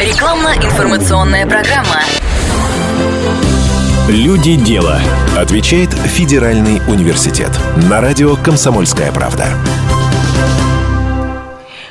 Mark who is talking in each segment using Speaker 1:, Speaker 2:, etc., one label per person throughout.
Speaker 1: Рекламно-информационная программа.
Speaker 2: Люди дела. Отвечает Федеральный университет. На радио «Комсомольская правда».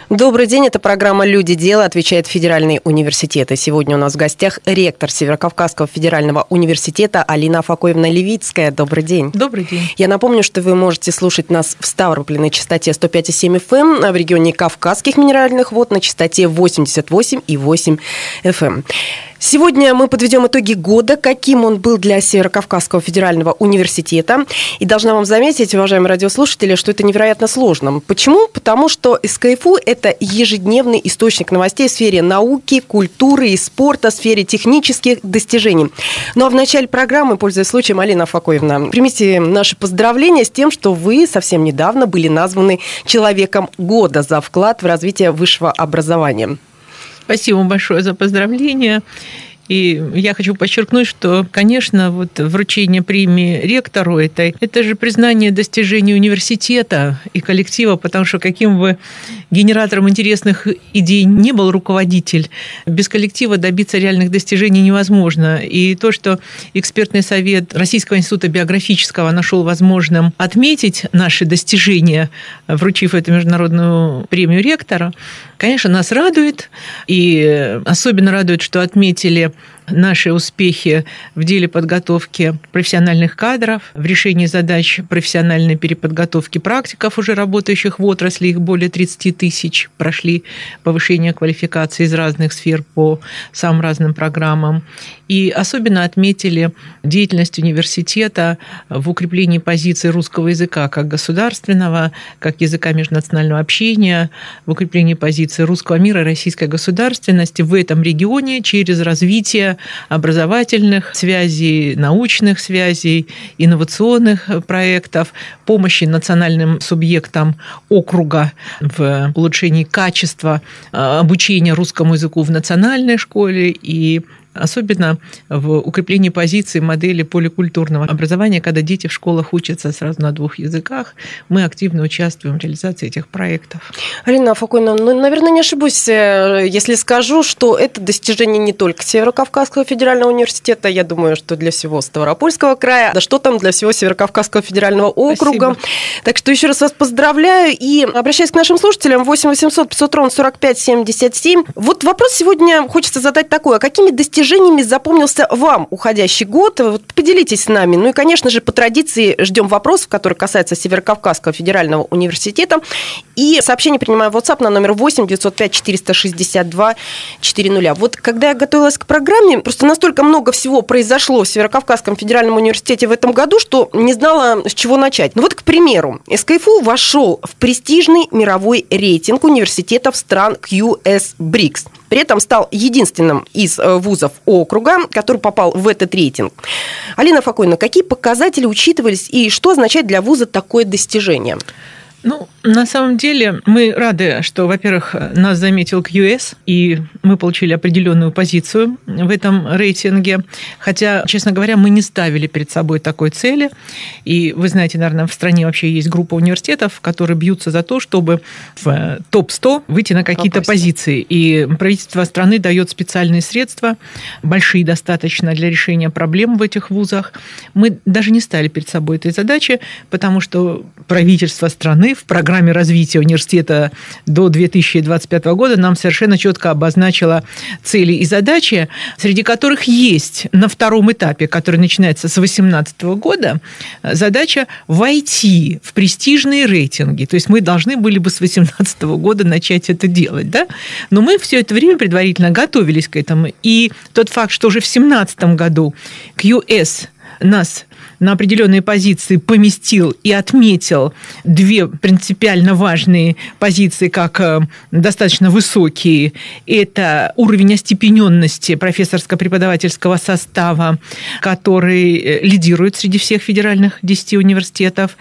Speaker 3: Добрый день, это программа «Люди. Дело», отвечает Федеральный университет. И сегодня у нас в гостях ректор Северокавказского федерального университета Алина Афакоевна Левицкая. Добрый день.
Speaker 4: Добрый день.
Speaker 3: Я напомню, что вы можете слушать нас в Ставрополе на частоте 105,7 FM, а в регионе Кавказских минеральных вод на частоте 88,8 FM. Сегодня мы подведем итоги года, каким он был для Северокавказского федерального университета. И должна вам заметить, уважаемые радиослушатели, что это невероятно сложно. Почему? Потому что СКФУ – это ежедневный источник новостей в сфере науки, культуры и спорта, в сфере технических достижений. Ну а в начале программы, пользуясь случаем, Алина Факоевна, примите наши поздравления с тем, что вы совсем недавно были названы человеком года за вклад в развитие высшего образования.
Speaker 4: Спасибо большое за поздравления. И я хочу подчеркнуть, что, конечно, вот вручение премии ректору этой, это же признание достижений университета и коллектива, потому что каким бы генератором интересных идей не был руководитель, без коллектива добиться реальных достижений невозможно. И то, что экспертный совет Российского института биографического нашел возможным отметить наши достижения, вручив эту международную премию ректора, конечно, нас радует. И особенно радует, что отметили наши успехи в деле подготовки профессиональных кадров, в решении задач профессиональной переподготовки практиков, уже работающих в отрасли, их более 30 тысяч, прошли повышение квалификации из разных сфер по самым разным программам. И особенно отметили деятельность университета в укреплении позиции русского языка как государственного, как языка межнационального общения, в укреплении позиции русского мира российской государственности в этом регионе через развитие образовательных связей, научных связей, инновационных проектов, помощи национальным субъектам округа в улучшении качества э, обучения русскому языку в национальной школе и особенно в укреплении позиции модели поликультурного образования, когда дети в школах учатся сразу на двух языках. Мы активно участвуем в реализации этих проектов.
Speaker 3: Алина Факуйна, ну, наверное, не ошибусь, э, если скажу, что это достижение не только Северо-Кавказского федерального университета, я думаю, что для всего Ставропольского края, да что там для всего Северо-Кавказского федерального округа. Спасибо. Так что еще раз вас поздравляю и обращаюсь к нашим слушателям 8 800 500 ровно 45 77. Вот вопрос сегодня хочется задать такой, а какими достижениями достижениями запомнился вам уходящий год? Вот поделитесь с нами. Ну и, конечно же, по традиции ждем вопросов, которые касаются Северокавказского федерального университета. И сообщение принимаем в WhatsApp на номер 8 905 462 400. Вот когда я готовилась к программе, просто настолько много всего произошло в Северокавказском федеральном университете в этом году, что не знала, с чего начать. Ну вот, к примеру, СКФУ вошел в престижный мировой рейтинг университетов стран QS BRICS. При этом стал единственным из э, вузов округа, который попал в этот рейтинг. Алина Факойна, какие показатели учитывались и что означает для вуза такое достижение?
Speaker 4: Ну, на самом деле мы рады, что, во-первых, нас заметил QS, и мы получили определенную позицию в этом рейтинге. Хотя, честно говоря, мы не ставили перед собой такой цели. И вы знаете, наверное, в стране вообще есть группа университетов, которые бьются за то, чтобы в топ-100 выйти на какие-то позиции. И правительство страны дает специальные средства, большие достаточно для решения проблем в этих вузах. Мы даже не ставили перед собой этой задачи, потому что правительство страны в программе развития университета до 2025 года нам совершенно четко обозначила цели и задачи, среди которых есть на втором этапе, который начинается с 2018 года, задача войти в престижные рейтинги. То есть мы должны были бы с 2018 года начать это делать. Да? Но мы все это время предварительно готовились к этому. И тот факт, что уже в 2017 году QS нас на определенные позиции поместил и отметил две принципиально важные позиции, как э, достаточно высокие. Это уровень остепененности профессорско-преподавательского состава, который э, лидирует среди всех федеральных 10 университетов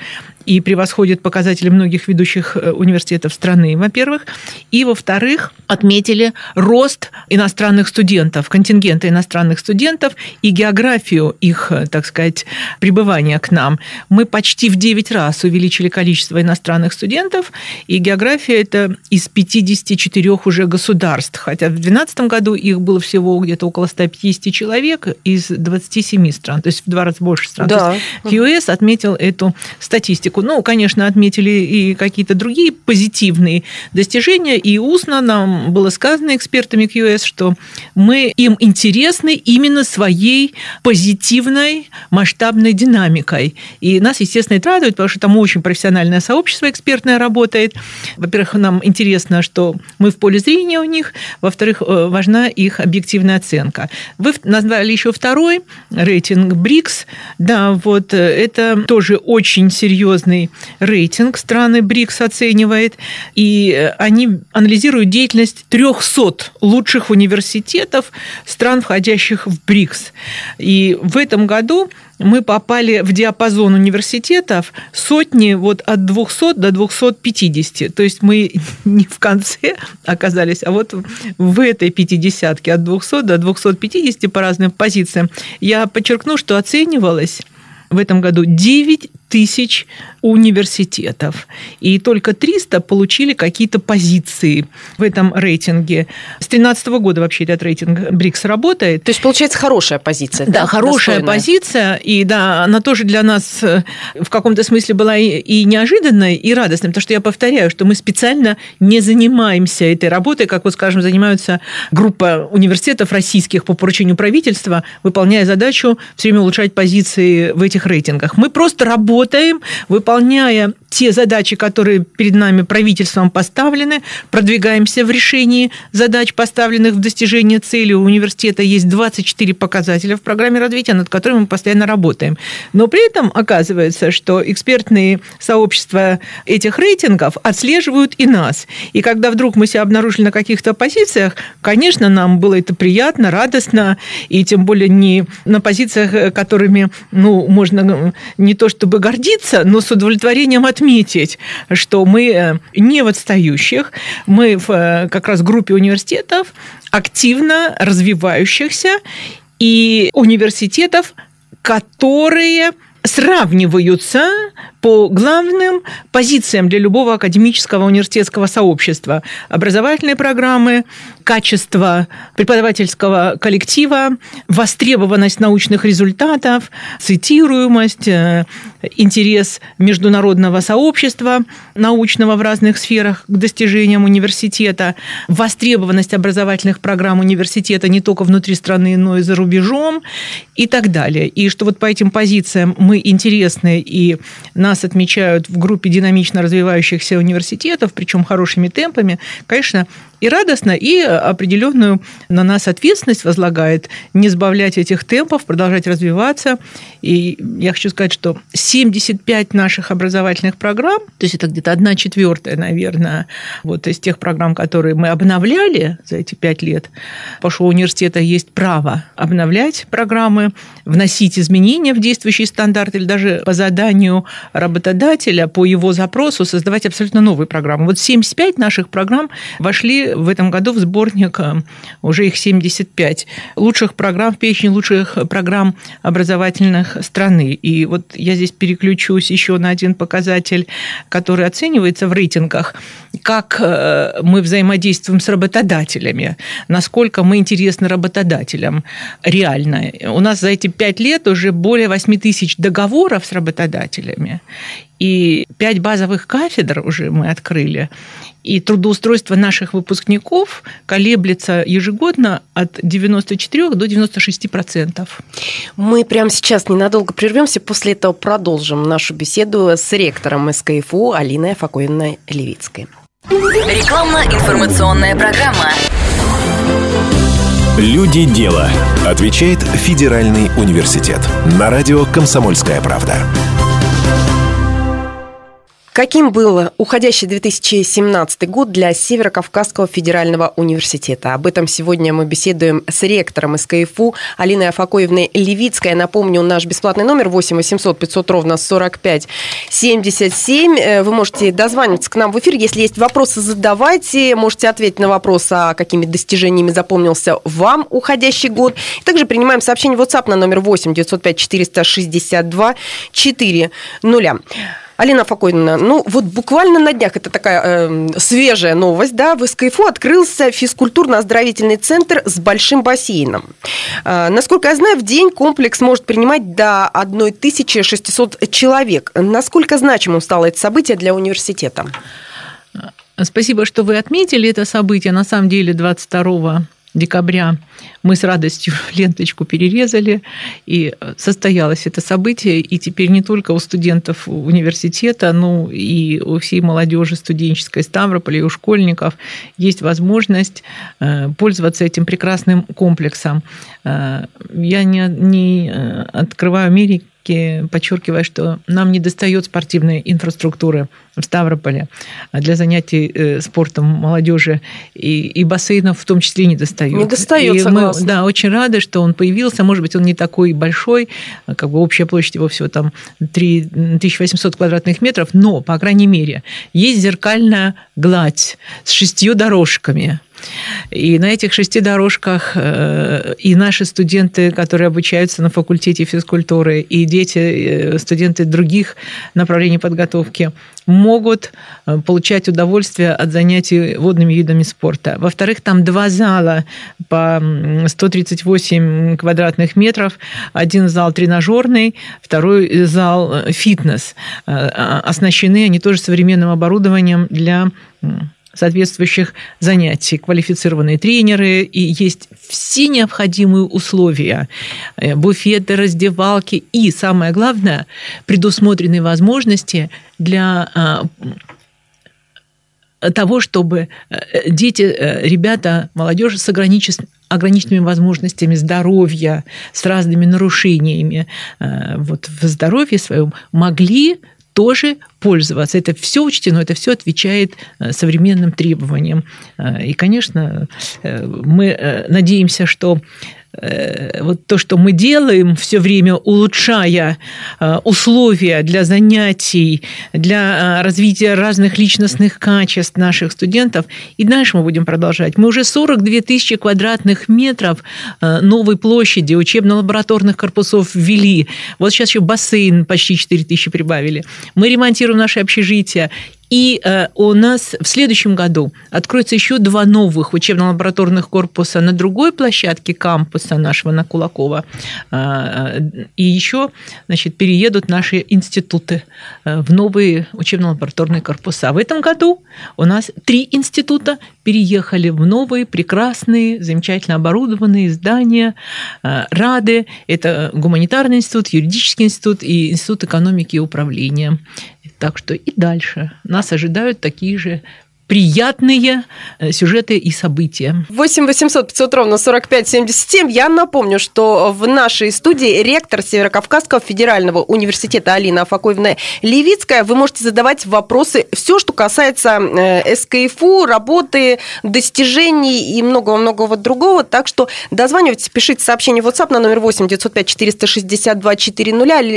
Speaker 4: и превосходит показатели многих ведущих э, университетов страны, во-первых. И, во-вторых, отметили рост иностранных студентов, контингента иностранных студентов и географию их, э, так сказать, пребывания к нам. Мы почти в 9 раз увеличили количество иностранных студентов, и география это из 54 уже государств, хотя в 2012 году их было всего где-то около 150 человек из 27 стран, то есть в два раза больше стран. Да. QS отметил эту статистику. Ну, конечно, отметили и какие-то другие позитивные достижения, и устно нам было сказано экспертами QS, что мы им интересны именно своей позитивной масштабной динамикой. И нас, естественно, это радует, потому что там очень профессиональное сообщество экспертное работает. Во-первых, нам интересно, что мы в поле зрения у них. Во-вторых, э, важна их объективная оценка. Вы назвали еще второй рейтинг БРИКС. Да, вот э, это тоже очень серьезный рейтинг страны БРИКС оценивает. И э, они анализируют деятельность 300 лучших университетов стран, входящих в БРИКС. И в этом году мы попали в диапазон университетов сотни вот от 200 до 250. То есть мы не в конце оказались, а вот в этой пятидесятке от 200 до 250 по разным позициям. Я подчеркну, что оценивалось в этом году 9 тысяч университетов. И только 300 получили какие-то позиции в этом рейтинге. С 2013 года вообще этот рейтинг БРИКС работает.
Speaker 3: То есть, получается, хорошая позиция.
Speaker 4: Да, да хорошая достойная. позиция. И да, она тоже для нас э, в каком-то смысле была и неожиданной, и радостной. Потому что я повторяю, что мы специально не занимаемся этой работой, как вот, скажем, занимаются группа университетов российских по поручению правительства, выполняя задачу все время улучшать позиции в этих рейтингах. Мы просто работаем, выполняя те задачи, которые перед нами правительством поставлены, продвигаемся в решении задач, поставленных в достижении цели. У университета есть 24 показателя в программе развития, над которыми мы постоянно работаем. Но при этом оказывается, что экспертные сообщества этих рейтингов отслеживают и нас. И когда вдруг мы себя обнаружили на каких-то позициях, конечно, нам было это приятно, радостно, и тем более не на позициях, которыми ну, можно не то чтобы гордиться, но с удовлетворением от отметить, что мы э, не в отстающих, мы в э, как раз группе университетов активно развивающихся и университетов, которые сравниваются по главным позициям для любого академического университетского сообщества. Образовательные программы, качество преподавательского коллектива, востребованность научных результатов, цитируемость, э, интерес международного сообщества научного в разных сферах к достижениям университета, востребованность образовательных программ университета не только внутри страны, но и за рубежом и так далее. И что вот по этим позициям мы интересны и нас отмечают в группе динамично развивающихся университетов, причем хорошими темпами, конечно, и радостно, и определенную на нас ответственность возлагает не сбавлять этих темпов, продолжать развиваться. И я хочу сказать, что 75 наших образовательных программ, то есть это где-то одна четвертая, наверное, вот из тех программ, которые мы обновляли за эти пять лет, потому что у университета есть право обновлять программы, вносить изменения в действующий стандарт или даже по заданию работодателя, по его запросу создавать абсолютно новые программы. Вот 75 наших программ вошли в этом году в сборник э, уже их 75 лучших программ, в перечень лучших программ образовательных страны. И вот я здесь переключусь еще на один показатель, который оценивается в рейтингах, как э, мы взаимодействуем с работодателями, насколько мы интересны работодателям реально. У нас за эти пять лет уже более 8 тысяч договоров с работодателями, и пять базовых кафедр уже мы открыли. И трудоустройство наших выпускников колеблется ежегодно от 94 до 96 процентов.
Speaker 3: Мы прямо сейчас ненадолго прервемся, после этого продолжим нашу беседу с ректором СКФУ Алиной Факоиной Левицкой.
Speaker 2: Рекламно-информационная программа. Люди дела. Отвечает Федеральный университет. На радио «Комсомольская правда».
Speaker 3: Каким был уходящий 2017 год для Северо-Кавказского федерального университета? Об этом сегодня мы беседуем с ректором СКФУ Алиной Афакоевной Левицкой. Напомню, наш бесплатный номер 8 800 500 ровно 45 77. Вы можете дозвониться к нам в эфир. Если есть вопросы, задавайте. Можете ответить на вопрос, а какими достижениями запомнился вам уходящий год. Также принимаем сообщение в WhatsApp на номер 8 905 462 4 0. Алина Факойна, ну вот буквально на днях, это такая э, свежая новость, да, в СКФУ открылся физкультурно-оздоровительный центр с большим бассейном. Э, насколько я знаю, в день комплекс может принимать до 1600 человек. Насколько значимым стало это событие для университета?
Speaker 4: Спасибо, что вы отметили это событие. На самом деле 22 декабря мы с радостью ленточку перерезали, и состоялось это событие, и теперь не только у студентов университета, но и у всей молодежи студенческой Ставрополя и у школьников есть возможность э, пользоваться этим прекрасным комплексом. Э, я не, не э, открываю Америки подчеркивая, что нам не достает спортивной инфраструктуры в Ставрополе для занятий э, спортом молодежи и, и бассейнов в том числе не достает.
Speaker 3: Не достает,
Speaker 4: и
Speaker 3: согласна.
Speaker 4: Мы, да, очень рады, что он появился. Может быть, он не такой большой, как бы общая площадь его всего там 3800 квадратных метров, но, по крайней мере, есть зеркальная гладь с шестью дорожками и на этих шести дорожках э, и наши студенты, которые обучаются на факультете физкультуры, и дети, э, студенты других направлений подготовки могут э, получать удовольствие от занятий водными видами спорта. Во-вторых, там два зала по 138 квадратных метров. Один зал тренажерный, второй зал фитнес. Оснащены они тоже современным оборудованием для соответствующих занятий, квалифицированные тренеры, и есть все необходимые условия, э, буфеты, раздевалки и, самое главное, предусмотренные возможности для а, того, чтобы э, дети, э, ребята, молодежь с ограниченными возможностями здоровья, с разными нарушениями вот, в здоровье своем могли тоже пользоваться. Это все учтено, это все отвечает э, современным требованиям. Э, и, конечно, э, мы надеемся, что вот то, что мы делаем все время, улучшая э, условия для занятий, для э, развития разных личностных качеств наших студентов, и дальше мы будем продолжать. Мы уже 42 тысячи квадратных метров новой площади учебно-лабораторных корпусов ввели. Вот сейчас еще бассейн почти 4 тысячи прибавили. Мы ремонтируем наши общежития. И э, у нас в следующем году откроется еще два новых учебно-лабораторных корпуса на другой площадке кампуса нашего на Кулакова. Э, и еще значит, переедут наши институты э, в новые учебно-лабораторные корпуса. В этом году у нас три института переехали в новые, прекрасные, замечательно оборудованные здания. Рады – это гуманитарный институт, юридический институт и институт экономики и управления. Так что и дальше. Нас ожидают такие же приятные э, сюжеты и события.
Speaker 3: 8 800 500 ровно 45 77. Я напомню, что в нашей студии ректор Северокавказского федерального университета Алина Афакоевна Левицкая. Вы можете задавать вопросы, все, что касается э, СКФУ, работы, достижений и многого-многого другого. Так что дозванивайтесь, пишите сообщение в WhatsApp на номер 8 905 462 400.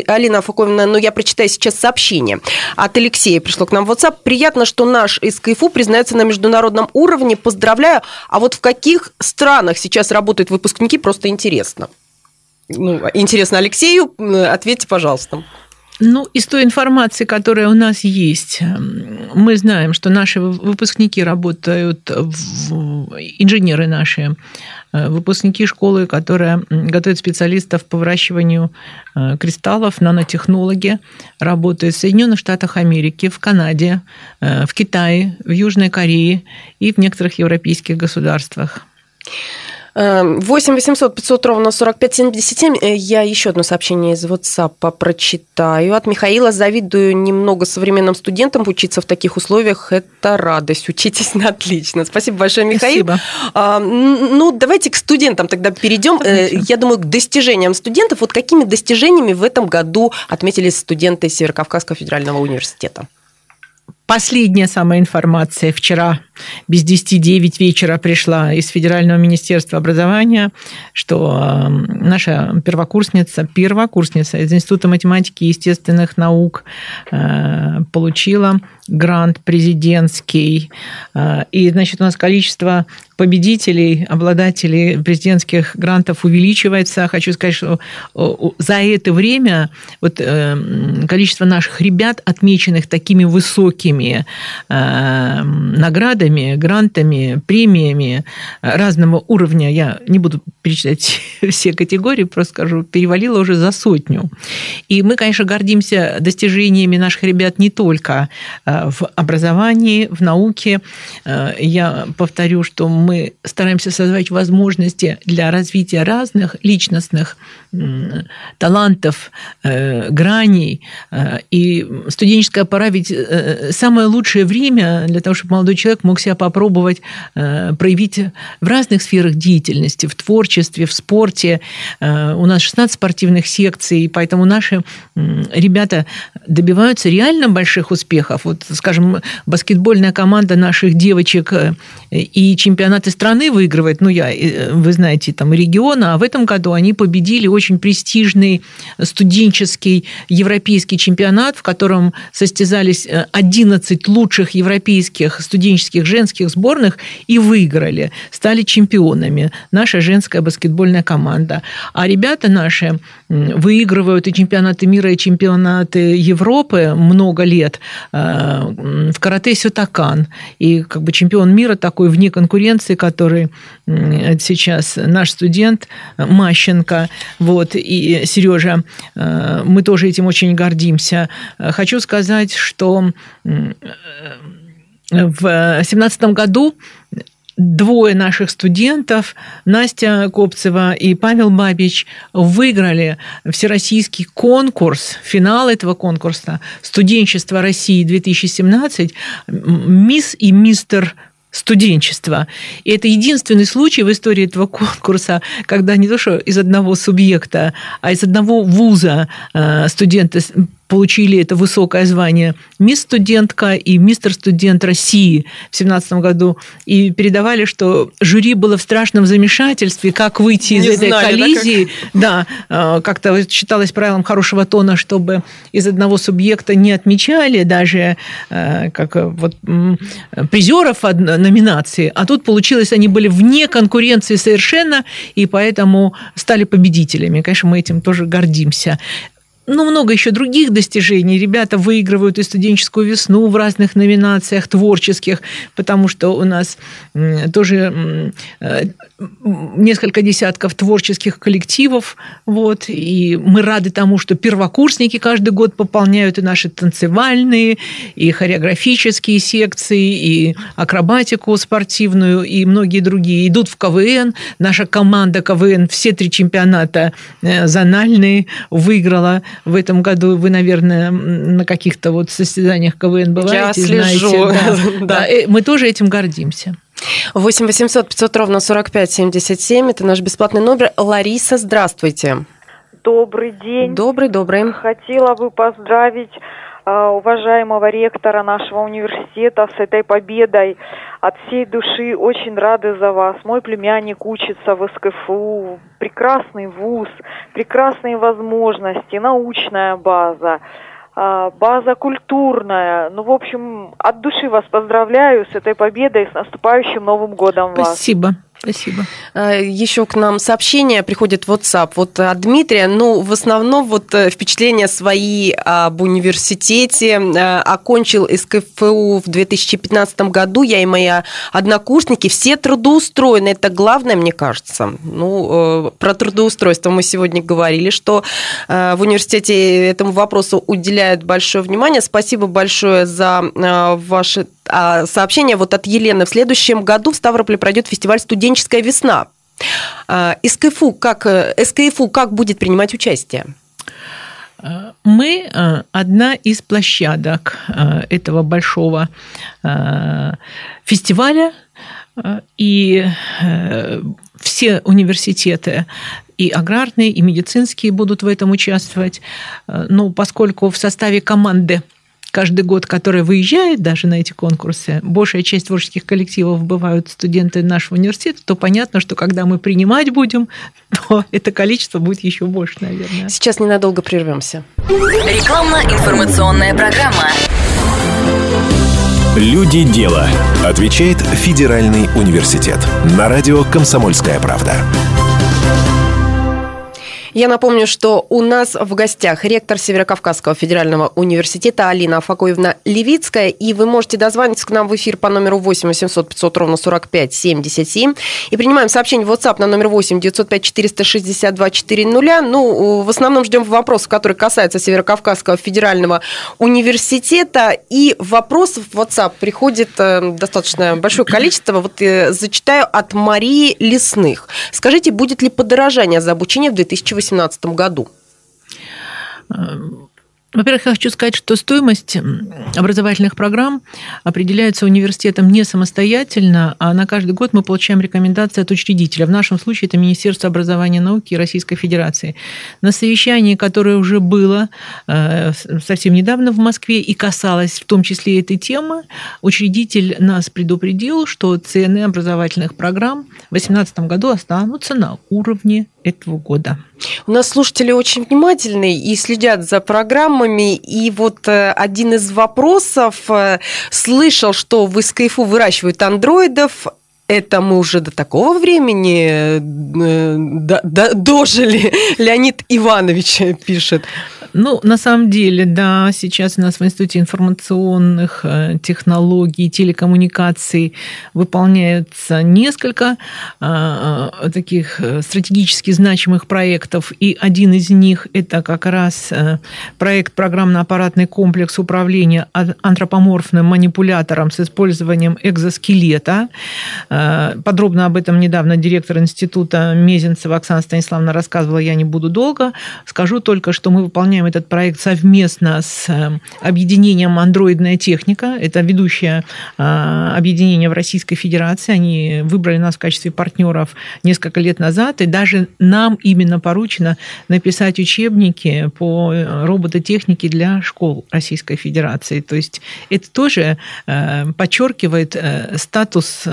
Speaker 3: Алина Афакоевна, ну я прочитаю сейчас сообщение от Алексея. Пришло к нам в WhatsApp. Приятно, что наш СКФУ признается на международном уровне. Поздравляю. А вот в каких странах сейчас работают выпускники, просто интересно. Ну, интересно Алексею, ответьте, пожалуйста.
Speaker 4: Ну, из той информации, которая у нас есть, мы знаем, что наши выпускники работают, в, инженеры наши, выпускники школы, которая готовит специалистов по выращиванию э, кристаллов, нанотехнологи, работают в Соединенных Штатах Америки, в Канаде, э, в Китае, в Южной Корее и в некоторых европейских государствах.
Speaker 3: 8 800 500 ровно 45 77. Э, я еще одно сообщение из WhatsApp прочитаю. От Михаила. Завидую немного современным студентам учиться в таких условиях. Это радость. Учитесь на отлично. Спасибо большое, Михаил.
Speaker 4: Спасибо.
Speaker 3: А, ну, давайте к студентам тогда перейдем. Э, Отлично. Я думаю, к достижениям студентов. Вот какими достижениями в этом году отметились студенты Северокавказского федерального университета?
Speaker 4: Последняя самая информация вчера без 10-9 вечера пришла из Федерального министерства образования, что наша первокурсница, первокурсница из Института математики и естественных наук э, получила грант президентский. Э, и, значит, у нас количество победителей, обладателей президентских грантов увеличивается. Хочу сказать, что за это время вот э, количество наших ребят, отмеченных такими высокими наградами, наградами, грантами, премиями разного уровня, я не буду перечислять все категории, просто скажу, перевалило уже за сотню. И мы, конечно, гордимся достижениями наших ребят не только э, в образовании, в науке. Э, я повторю, что мы стараемся создавать возможности для развития разных личностных талантов, э, граней. И студенческая пора ведь самое лучшее время для того, чтобы молодой человек мог себя попробовать э, проявить в разных сферах деятельности, в творчестве, в спорте. Э, у нас 16 спортивных секций, поэтому наши ребята добиваются реально больших успехов. Вот, скажем, баскетбольная команда наших девочек э, и чемпионаты страны выигрывает, ну, я, вы знаете, там, региона, а в этом году они победили очень престижный студенческий европейский чемпионат, в котором состязались 11 лучших европейских студенческих женских сборных и выиграли, стали чемпионами. Наша женская баскетбольная команда. А ребята наши выигрывают и чемпионаты мира, и чемпионаты Европы много лет. Э, в карате Сютакан. И как бы чемпион мира такой вне конкуренции, который сейчас наш студент Мащенко. Вот, и Сережа, э, мы тоже этим очень гордимся. Хочу сказать, что в 2017 году двое наших студентов, Настя Копцева и Павел Бабич, выиграли всероссийский конкурс, финал этого конкурса «Студенчество России-2017», «Мисс и мистер студенчества. И это единственный случай в истории этого конкурса, когда не то что из одного субъекта, а из одного вуза э, студенты получили это высокое звание мисс студентка и мистер студент России в 2017 году. И передавали, что жюри было в страшном замешательстве, как выйти из Не этой знали, коллизии. Да, как... да как-то считалось правилом хорошего тона, чтобы из одного субъекта не отмечали даже э, как вот призеров номинации, а тут получилось, они были вне конкуренции совершенно, и поэтому стали победителями. Конечно, мы этим тоже гордимся ну, много еще других достижений. Ребята выигрывают и студенческую весну в разных номинациях творческих, потому что у нас тоже э, несколько десятков творческих коллективов. Вот, и мы рады тому, что первокурсники каждый год пополняют и наши танцевальные, и хореографические секции, и акробатику спортивную, и многие другие. Идут в КВН. Наша команда КВН все три чемпионата э, зональные выиграла в этом году вы, наверное, на каких-то вот состязаниях КВН бываете,
Speaker 3: Я слежу.
Speaker 4: знаете. Да, да. Э, мы тоже этим гордимся.
Speaker 3: 8 800 500 ровно 45 77. Это наш бесплатный номер. Лариса, здравствуйте.
Speaker 1: Добрый день.
Speaker 3: Добрый, добрый.
Speaker 1: Хотела бы поздравить уважаемого ректора нашего университета с этой победой. От всей души очень рады за вас. Мой племянник учится в СКФУ. Прекрасный вуз, прекрасные возможности, научная база а, база культурная. Ну, в общем, от души вас поздравляю с этой победой, с наступающим Новым годом
Speaker 4: вас. Спасибо. Спасибо.
Speaker 3: А, Еще к нам сообщение приходит в WhatsApp вот от Дмитрия. Ну, в основном вот э, впечатления свои об университете. Э, окончил СКФУ в 2015 году. Я и мои однокурсники все трудоустроены. Это главное, мне кажется. Ну, э, про трудоустройство мы сегодня говорили, что в университете этому вопросу уделяют большое внимание. Спасибо большое за ваши а, сообщение вот от Елены. В следующем году в Ставрополе пройдет фестиваль «Студенческая весна». А, СКФУ как, э, СКФУ как будет принимать участие?
Speaker 4: Мы э, одна из площадок этого большого фестиваля, и все университеты и аграрные, и медицинские будут в этом участвовать. Ну, поскольку в составе команды каждый год, которая выезжает даже на эти конкурсы, большая часть творческих коллективов бывают студенты нашего университета, то понятно, что когда мы принимать будем, то это количество будет еще больше, наверное.
Speaker 3: Сейчас ненадолго прервемся.
Speaker 5: Рекламно-информационная программа.
Speaker 2: Люди дела. Отвечает Федеральный университет. На радио «Комсомольская правда».
Speaker 3: Я напомню, что у нас в гостях ректор Северокавказского федерального университета Алина Афакоевна Левицкая, и вы можете дозвониться к нам в эфир по номеру 8 800 500 ровно 45 77. И принимаем сообщение в WhatsApp на номер 8 905 462 400. Ну, в основном ждем вопросов, которые касаются Северокавказского федерального университета. И вопросов в WhatsApp приходит э, достаточно большое количество. Вот э, зачитаю от Марии Лесных. Скажите, будет ли подорожание за обучение в 2018 2018 году?
Speaker 4: Во-первых, я хочу сказать, что стоимость образовательных программ определяется университетом не самостоятельно, а на каждый год мы получаем рекомендации от учредителя. В нашем случае это Министерство образования и науки Российской Федерации. На совещании, которое уже было э, совсем недавно в Москве и касалось в том числе этой темы, учредитель нас предупредил, что цены образовательных программ в 2018 году останутся на уровне этого года.
Speaker 3: У нас слушатели очень внимательные и следят за программами. И вот э, один из вопросов э, слышал, что в СКФУ выращивают андроидов. Это мы уже до такого времени э, дожили. Леонид Иванович пишет.
Speaker 4: Ну, на самом деле, да, сейчас у нас в Институте информационных э, технологий, телекоммуникаций выполняются несколько э, э, таких стратегически значимых проектов, и один из них – это как раз проект программно-аппаратный комплекс управления антропоморфным манипулятором с использованием экзоскелета. Подробно об этом недавно директор института Мезенцева Оксана Станиславовна рассказывала, я не буду долго. Скажу только, что мы выполняем выполняем этот проект совместно с э, объединением «Андроидная техника». Это ведущее э, объединение в Российской Федерации. Они выбрали нас в качестве партнеров несколько лет назад, и даже нам именно поручено написать учебники по э, робототехнике для школ Российской Федерации. То есть это тоже подчеркивает статус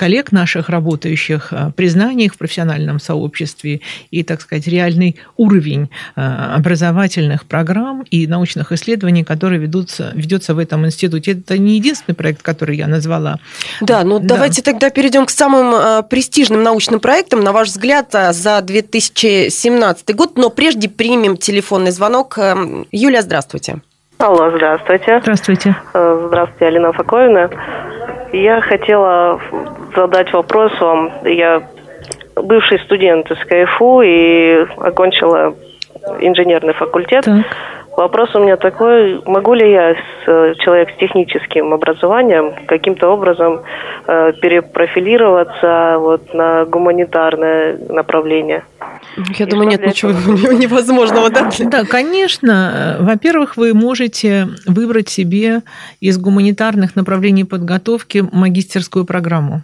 Speaker 4: коллег наших, работающих, э, признание их в профессиональном сообществе и, так сказать, реальный уровень э, образовательных программ и научных исследований, которые ведутся, ведется в этом институте. Это не единственный проект, который я назвала.
Speaker 3: Да, ну да. давайте тогда перейдем к самым э, престижным научным проектам, на ваш взгляд, за 2017 год. Но прежде примем телефонный звонок. Юлия, здравствуйте.
Speaker 6: Алло, здравствуйте.
Speaker 4: Здравствуйте.
Speaker 6: Здравствуйте, Алина Факовина. Я хотела задать вопрос вам. Я бывший студент из КФУ и окончила инженерный факультет. Так. Вопрос у меня такой, могу ли я, с, человек с техническим образованием, каким-то образом э, перепрофилироваться вот, на гуманитарное направление?
Speaker 3: Я и думаю, нет ничего этого? невозможного, да?
Speaker 4: Да, конечно. Во-первых, вы можете выбрать себе из гуманитарных направлений подготовки магистерскую программу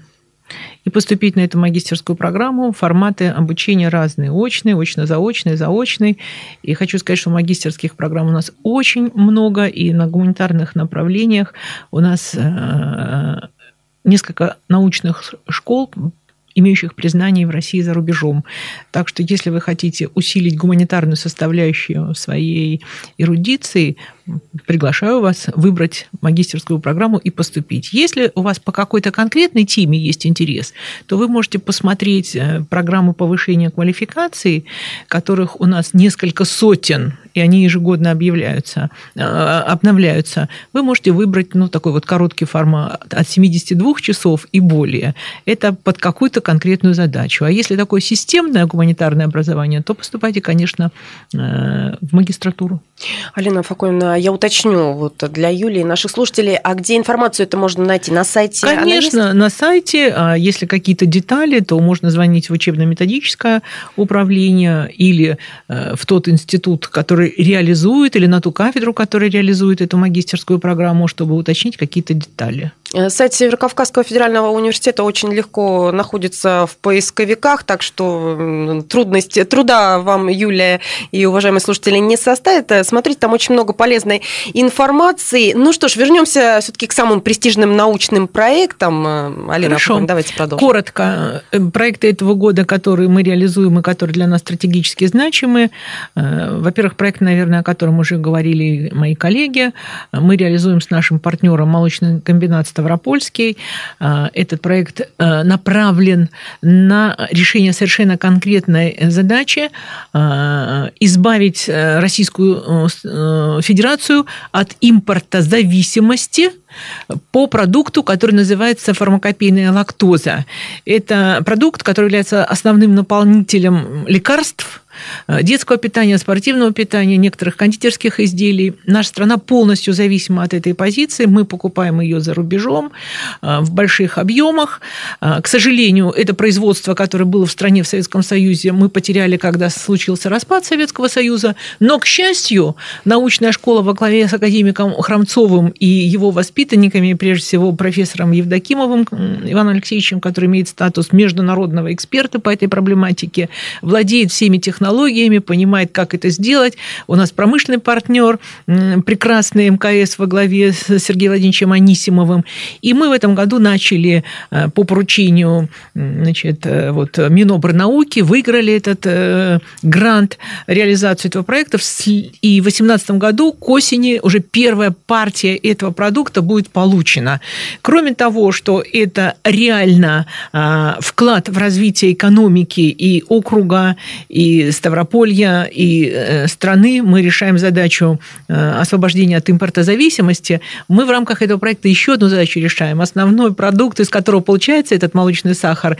Speaker 4: и поступить на эту магистерскую программу. Форматы обучения разные. Очный, очно-заочный, заочный. И хочу сказать, что магистерских программ у нас очень много, и на гуманитарных направлениях у нас э, несколько научных школ имеющих признание в России и за рубежом. Так что если вы хотите усилить гуманитарную составляющую своей эрудиции, приглашаю вас выбрать магистерскую программу и поступить. Если у вас по какой-то конкретной теме есть интерес, то вы можете посмотреть э, программы повышения квалификации, которых у нас несколько сотен, и они ежегодно объявляются, э, обновляются. Вы можете выбрать ну, такой вот короткий формат от 72 часов и более. Это под какую-то конкретную задачу. А если такое системное гуманитарное образование, то поступайте, конечно, э, в магистратуру.
Speaker 3: Алина Факоевна, я уточню вот для Юлии, наших слушателей, а где информацию это можно найти? На сайте?
Speaker 4: Конечно, на сайте. А если какие-то детали, то можно звонить в учебно-методическое управление или э, в тот институт, который который реализует, или на ту кафедру, которая реализует эту магистерскую программу, чтобы уточнить какие-то детали.
Speaker 3: Э, сайт Северокавказского федерального университета очень легко находится в поисковиках, так что трудности, труда вам, Юлия и уважаемые слушатели, не составит. Э, смотрите, там очень много полезной информации. Ну что ж, вернемся все-таки к самым престижным научным проектам. Э, Алина, Хорошо. давайте продолжим.
Speaker 4: Коротко. Проекты этого года, которые мы реализуем и которые для нас стратегически значимы. Во-первых, проект, наверное, о котором уже говорили мои коллеги. Мы реализуем с нашим партнером молочный комбинат Ставропольский. А, этот проект а, направлен на решение совершенно конкретной задачи а, избавить э, Российскую э, Федерацию от импорта зависимости по продукту, который называется фармакопейная лактоза. Это продукт, который является основным наполнителем лекарств, Э, детского питания, спортивного питания, некоторых кондитерских изделий. Наша страна полностью зависима от этой позиции. Мы покупаем ее за рубежом э, в больших объемах. Э, к сожалению, это производство, которое было в стране в Советском Союзе, мы потеряли, когда случился распад Советского Союза. Но, к счастью, научная школа во главе с академиком Храмцовым и его воспитанниками, прежде всего профессором Евдокимовым Иваном Алексеевичем, который имеет статус международного эксперта по этой проблематике, владеет всеми технологиями, технологиями, понимает, как это сделать. У нас промышленный партнер, прекрасный МКС во главе с Сергеем Владимировичем Анисимовым. И мы в этом году начали э, по поручению значит, э, вот, Минобрнауки, выиграли этот э, грант реализацию этого проекта. И в 2018 году к осени уже первая партия этого продукта будет получена. Кроме того, что это реально вклад в развитие экономики и округа, и Ставрополья и э, страны мы решаем задачу э, освобождения от импортозависимости, мы в рамках этого проекта еще одну задачу решаем. Основной продукт, из которого получается этот молочный сахар,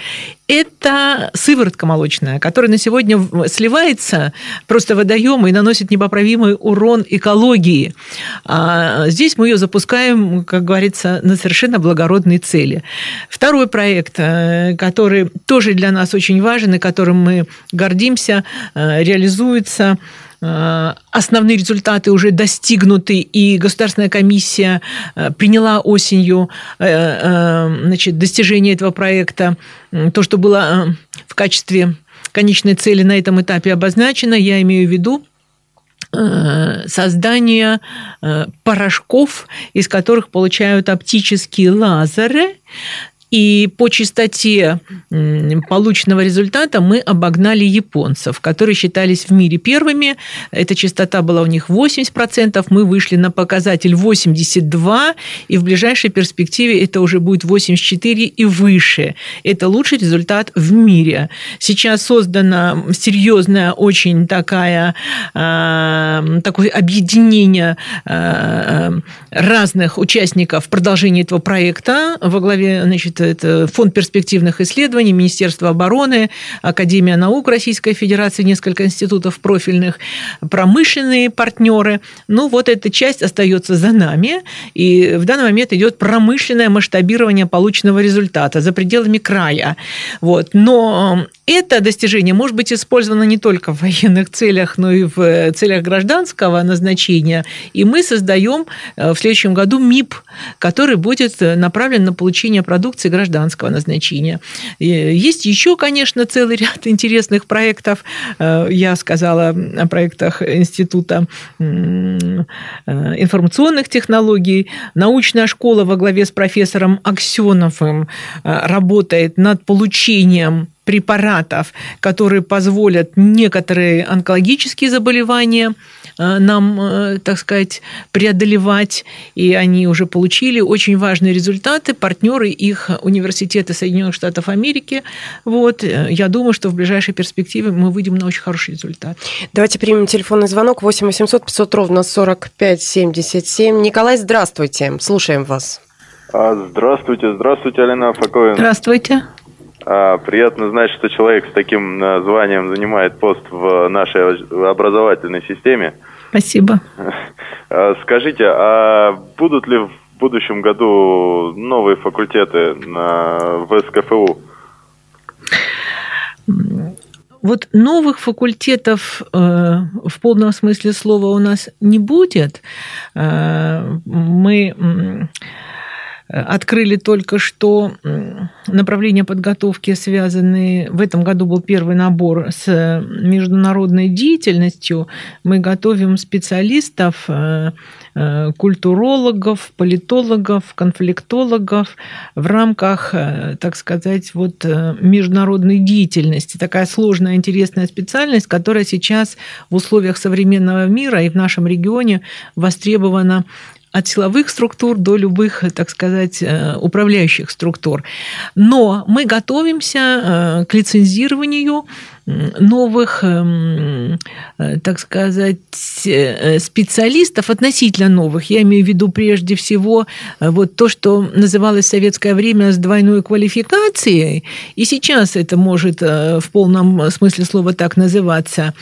Speaker 4: это сыворотка молочная, которая на сегодня сливается просто водоемы и наносит непоправимый урон экологии. А здесь мы ее запускаем, как говорится, на совершенно благородные цели. Второй проект, э, который тоже для нас очень важен и которым мы гордимся, Э, реализуется основные результаты уже достигнуты, и Государственная комиссия э, приняла осенью значит, достижение этого проекта. То, что было в качестве конечной цели на этом этапе обозначено, я имею в виду создание порошков, из которых получают оптические лазеры, и по частоте полученного результата мы обогнали японцев, которые считались в мире первыми. Эта частота была у них 80%, мы вышли на показатель 82%, и в ближайшей перспективе это уже будет 84% и выше. Это лучший результат в мире. Сейчас создана серьезная очень такая, э, такое объединение э, разных участников в продолжении этого проекта во главе значит, это Фонд перспективных исследований, Министерство обороны, Академия наук Российской Федерации, несколько институтов профильных, промышленные партнеры. Ну, вот эта часть остается за нами, и в данный момент идет промышленное масштабирование полученного результата за пределами края. Вот. Но это достижение может быть использовано не только в военных целях, но и в целях гражданского назначения. И мы создаем э, в следующем году МИП, который будет направлен на получение продукции гражданского назначения. Есть еще, конечно, целый ряд интересных проектов. Э, я сказала о проектах Института э, информационных технологий. Научная школа во главе с профессором Аксеновым работает над получением препаратов, которые позволят некоторые онкологические заболевания э, нам, э, так сказать, преодолевать, и они уже получили очень важные результаты. Партнеры их университеты Соединенных Штатов Америки. Вот. Э, я думаю, что в ближайшей перспективе мы выйдем на очень хороший результат.
Speaker 3: Давайте примем телефонный звонок 8 800 500 ровно 45 77. Николай, здравствуйте. Слушаем вас.
Speaker 5: А, здравствуйте, здравствуйте, Алина Факовина.
Speaker 4: Здравствуйте.
Speaker 5: А, приятно знать, что человек с таким званием занимает пост в нашей образовательной системе.
Speaker 4: Спасибо.
Speaker 5: А, скажите, а будут ли в будущем году новые факультеты в СКФУ?
Speaker 4: вот новых факультетов э, в полном смысле слова у нас не будет. Э, мы открыли только что направления подготовки, связанные... В этом году был первый набор с международной деятельностью. Мы готовим специалистов, э, э, культурологов, политологов, конфликтологов в рамках, э, так сказать, вот международной деятельности. Такая сложная, интересная специальность, которая сейчас в условиях современного мира и в нашем регионе востребована от силовых структур до любых, так сказать, э, управляющих структур. Но мы готовимся э, к лицензированию новых, эм, э, так сказать, специалистов, относительно новых. Я имею в виду прежде всего вот то, что называлось в советское время с двойной квалификацией, и сейчас это может в полном смысле слова так называться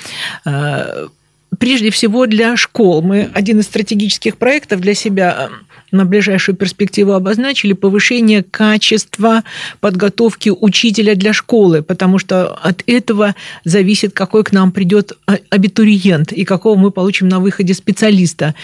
Speaker 4: прежде всего для школ. Мы один из стратегических проектов для себя э, на ближайшую перспективу обозначили повышение качества подготовки учителя для школы, потому что от этого зависит, какой к нам придет а, абитуриент и какого мы получим на выходе специалиста.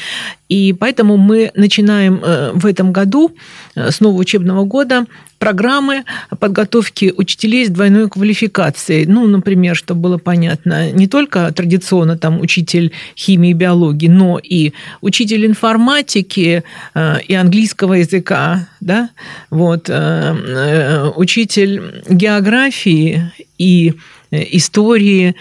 Speaker 4: И поэтому мы начинаем э, в этом году, э, с нового учебного года, программы подготовки учителей с двойной квалификацией. Ну, например, чтобы было понятно, не только традиционно там учитель химии и биологии, но и учитель информатики э, и английского языка, да, вот, учитель географии и истории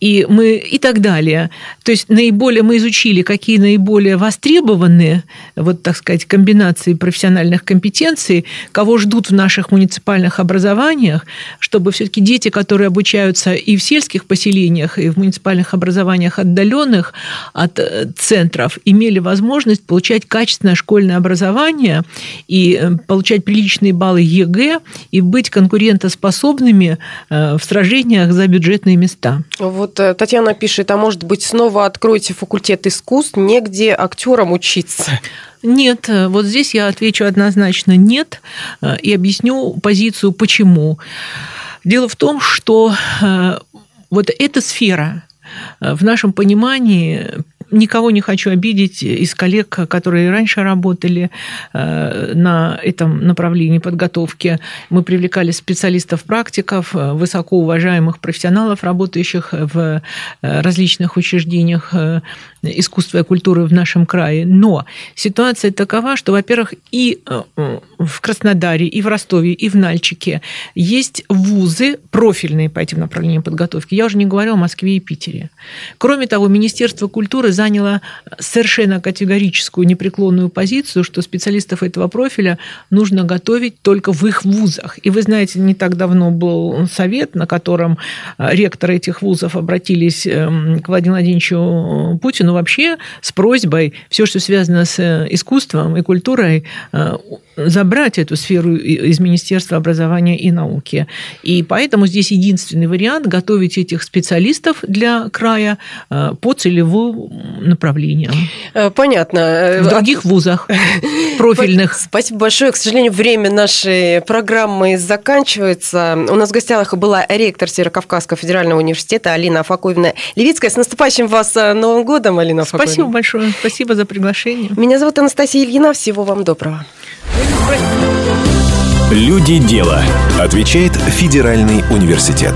Speaker 4: и, мы, и так далее. То есть наиболее мы изучили, какие наиболее востребованные, вот так сказать, комбинации профессиональных компетенций, кого ждут в наших муниципальных образованиях, чтобы все-таки дети, которые обучаются и в сельских поселениях, и в муниципальных образованиях отдаленных от э, центров, имели возможность получать качественное школьное образование и э, получать приличные баллы ЕГЭ и быть конкурентоспособными э, в сражениях за бюджетные места.
Speaker 3: Вот э, Татьяна пишет, а может быть, снова откроете факультет искусств, негде актерам учиться?
Speaker 4: Нет, э, вот здесь я отвечу однозначно нет э, и объясню позицию почему. Дело в том, что вот эта сфера в нашем понимании никого не хочу обидеть из коллег, которые раньше работали э, на этом направлении подготовки. Мы привлекали специалистов-практиков, высоко уважаемых профессионалов, работающих в э, различных учреждениях э, искусства и культуры в нашем крае. Но ситуация такова, что, во-первых, и в Краснодаре, и в Ростове, и в Нальчике есть вузы профильные по этим направлениям подготовки. Я уже не говорю о Москве и Питере. Кроме того, Министерство культуры заняла совершенно категорическую непреклонную позицию, что специалистов этого профиля нужно готовить только в их вузах. И вы знаете, не так давно был совет, на котором э, ректоры этих вузов обратились эм, к Владимиру Владимировичу Путину вообще с просьбой все, что связано с э, искусством и культурой, э, забрать эту сферу из Министерства образования и науки. И поэтому здесь единственный вариант готовить этих специалистов для края по целевому направлениям.
Speaker 3: Э, понятно.
Speaker 4: Э, в других вузах профильных.
Speaker 3: Спасибо большое. К сожалению, время нашей программы заканчивается. У нас в гостях была ректор Северокавказского федерального университета Алина Афаковна Левицкая. С наступающим вас э, Новым годом, Алина Афаковна.
Speaker 4: Спасибо большое. Спасибо за приглашение.
Speaker 3: Меня зовут Анастасия Ильина. Всего вам доброго.
Speaker 2: Люди дела. Отвечает Федеральный университет.